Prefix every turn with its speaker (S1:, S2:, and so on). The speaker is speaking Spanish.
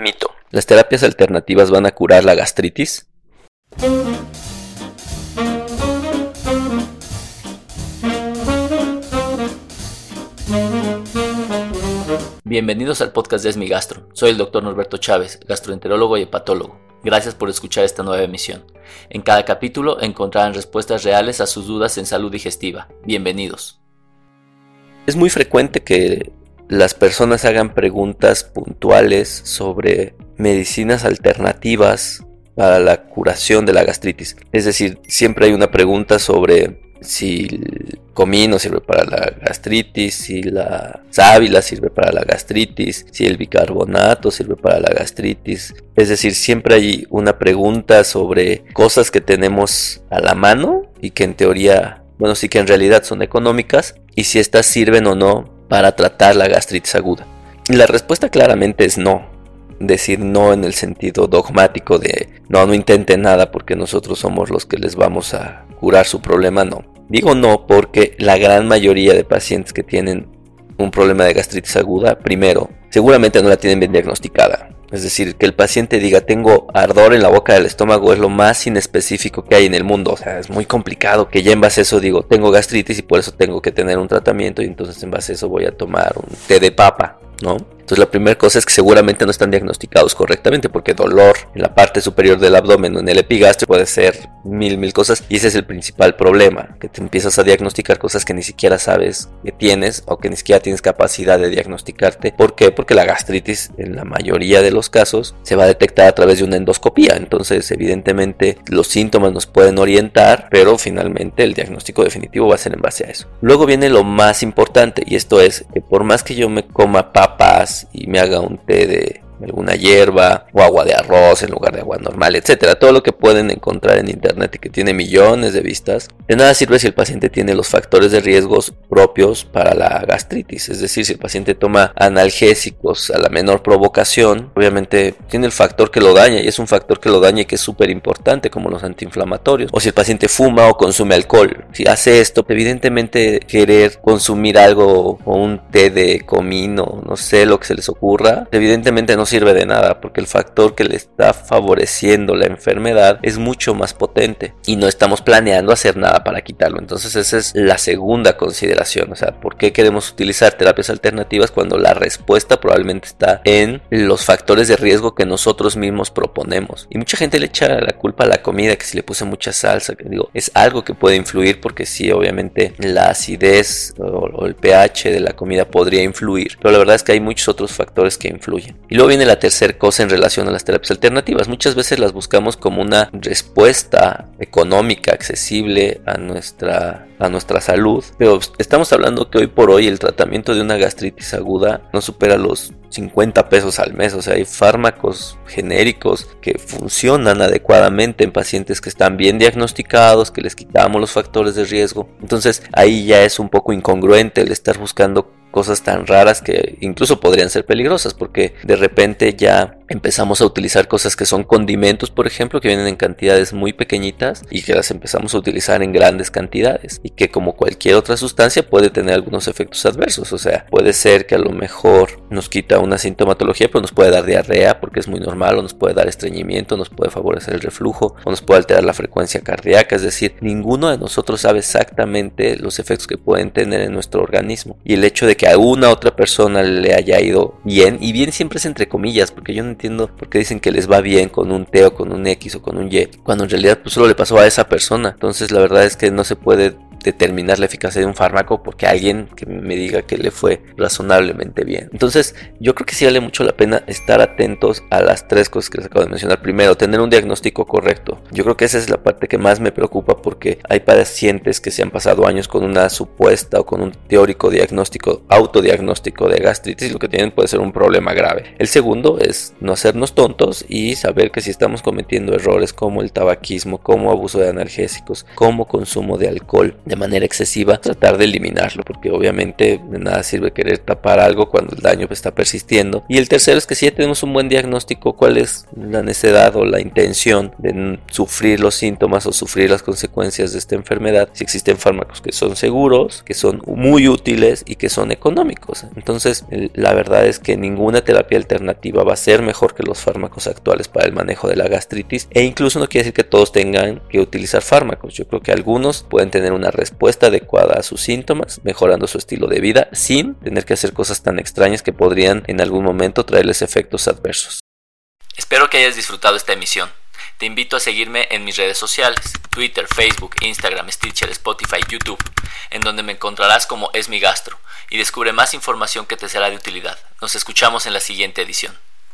S1: Mito. ¿Las terapias alternativas van a curar la gastritis? Bienvenidos al podcast de Esmigastro. Soy el doctor Norberto Chávez, gastroenterólogo y hepatólogo. Gracias por escuchar esta nueva emisión. En cada capítulo encontrarán respuestas reales a sus dudas en salud digestiva. Bienvenidos. Es muy frecuente que las personas hagan preguntas puntuales sobre medicinas alternativas para la curación de la gastritis. Es decir, siempre hay una pregunta sobre si el comino sirve para la gastritis, si la sábila sirve para la gastritis, si el bicarbonato sirve para la gastritis. Es decir, siempre hay una pregunta sobre cosas que tenemos a la mano y que en teoría, bueno, sí que en realidad son económicas y si estas sirven o no para tratar la gastritis aguda? Y la respuesta claramente es no. Decir no en el sentido dogmático de no, no intenten nada porque nosotros somos los que les vamos a curar su problema, no. Digo no porque la gran mayoría de pacientes que tienen un problema de gastritis aguda, primero, seguramente no la tienen bien diagnosticada. Es decir, que el paciente diga tengo ardor en la boca del estómago es lo más inespecífico que hay en el mundo. O sea, es muy complicado que ya en base a eso digo tengo gastritis y por eso tengo que tener un tratamiento y entonces en base a eso voy a tomar un té de papa, ¿no? Entonces la primera cosa es que seguramente no están diagnosticados correctamente porque dolor en la parte superior del abdomen o en el epigastrio puede ser mil, mil cosas y ese es el principal problema, que te empiezas a diagnosticar cosas que ni siquiera sabes que tienes o que ni siquiera tienes capacidad de diagnosticarte. ¿Por qué? Porque la gastritis en la mayoría de los casos se va a detectar a través de una endoscopía, entonces evidentemente los síntomas nos pueden orientar, pero finalmente el diagnóstico definitivo va a ser en base a eso. Luego viene lo más importante y esto es que por más que yo me coma papas, y me haga un té de alguna hierba o agua de arroz en lugar de agua normal, etcétera. Todo lo que pueden encontrar en internet y que tiene millones de vistas. De nada sirve si el paciente tiene los factores de riesgos propios para la gastritis, es decir, si el paciente toma analgésicos a la menor provocación, obviamente tiene el factor que lo daña y es un factor que lo daña y que es súper importante como los antiinflamatorios. O si el paciente fuma o consume alcohol, si hace esto, evidentemente querer consumir algo o un té de comino, no sé lo que se les ocurra, evidentemente no sirve de nada porque el factor que le está favoreciendo la enfermedad es mucho más potente y no estamos planeando hacer nada para quitarlo. Entonces esa es la segunda consideración, o sea, ¿por qué queremos utilizar terapias alternativas cuando la respuesta probablemente está en los factores de riesgo que nosotros mismos proponemos? Y mucha gente le echa la culpa a la comida, que si le puse mucha salsa, que digo, es algo que puede influir porque sí, obviamente la acidez o, el pH de la comida podría influir, pero la verdad es que hay muchos otros factores que influyen. Y luego viene la tercera cosa en relación a las terapias alternativas. Muchas veces las buscamos como una respuesta económica, accesible a nuestra, a nuestra salud. Pero estamos hablando que hoy por hoy el tratamiento de una gastritis aguda no supera los 50 pesos al mes. O sea, hay fármacos genéricos que funcionan adecuadamente en pacientes que están bien diagnosticados, que les quitamos los factores de riesgo. Entonces ahí ya es un poco incongruente el estar buscando cosas tan raras que incluso podrían ser peligrosas porque de repente ya empezamos a utilizar cosas que son condimentos, por ejemplo, que vienen en cantidades muy pequeñitas y que las empezamos a utilizar en grandes cantidades y que como cualquier otra sustancia puede tener algunos efectos adversos, o sea, puede ser que a lo mejor nos quita una sintomatología, pero nos puede dar diarrea porque es muy normal o nos puede dar estreñimiento, nos puede favorecer el reflujo o nos puede alterar la frecuencia cardíaca, es decir, ninguno de nosotros sabe exactamente los efectos que pueden tener en nuestro organismo. Y el hecho de que a una otra persona le haya ido bien y bien siempre es entre comillas porque yo no entiendo dicen que les va bien con un T o con un X o con un Y, cuando en realidad pues solo le pasó a esa persona. Entonces la verdad es que no se puede determinar la eficacia de un fármaco porque alguien que me diga que le fue razonablemente bien. Entonces, yo creo que sí vale mucho la pena estar atentos a las tres cosas que les acabo de mencionar. Primero, tener un diagnóstico correcto. Yo creo que esa es la parte que más me preocupa porque hay pacientes que se han pasado años con una supuesta o con un teórico diagnóstico, autodiagnóstico de gastritis y lo que tienen puede ser un problema grave. El segundo es no hacernos tontos y saber que si estamos cometiendo errores como el tabaquismo, como abuso de analgésicos, como consumo de alcohol,
S2: de manera excesiva, tratar de eliminarlo, porque obviamente de nada sirve querer tapar algo cuando el daño está persistiendo. Y el tercero es que si ya tenemos un buen diagnóstico, cuál es la necesidad o la intención de sufrir los síntomas o sufrir las consecuencias de esta enfermedad, si existen fármacos que son seguros, que son muy útiles y que son económicos. Entonces, la verdad es que ninguna terapia alternativa va a ser mejor que los fármacos actuales para el manejo de la gastritis e incluso no quiere decir que todos tengan que utilizar fármacos. Yo creo que algunos pueden tener una respuesta adecuada a sus síntomas, mejorando su estilo de vida sin tener que hacer cosas tan extrañas que podrían en algún momento traerles efectos adversos.
S1: Espero que hayas disfrutado esta emisión. Te invito a seguirme en mis redes sociales, Twitter, Facebook, Instagram, Stitcher, Spotify, YouTube, en donde me encontrarás como Es mi Gastro y descubre más información que te será de utilidad. Nos escuchamos en la siguiente edición.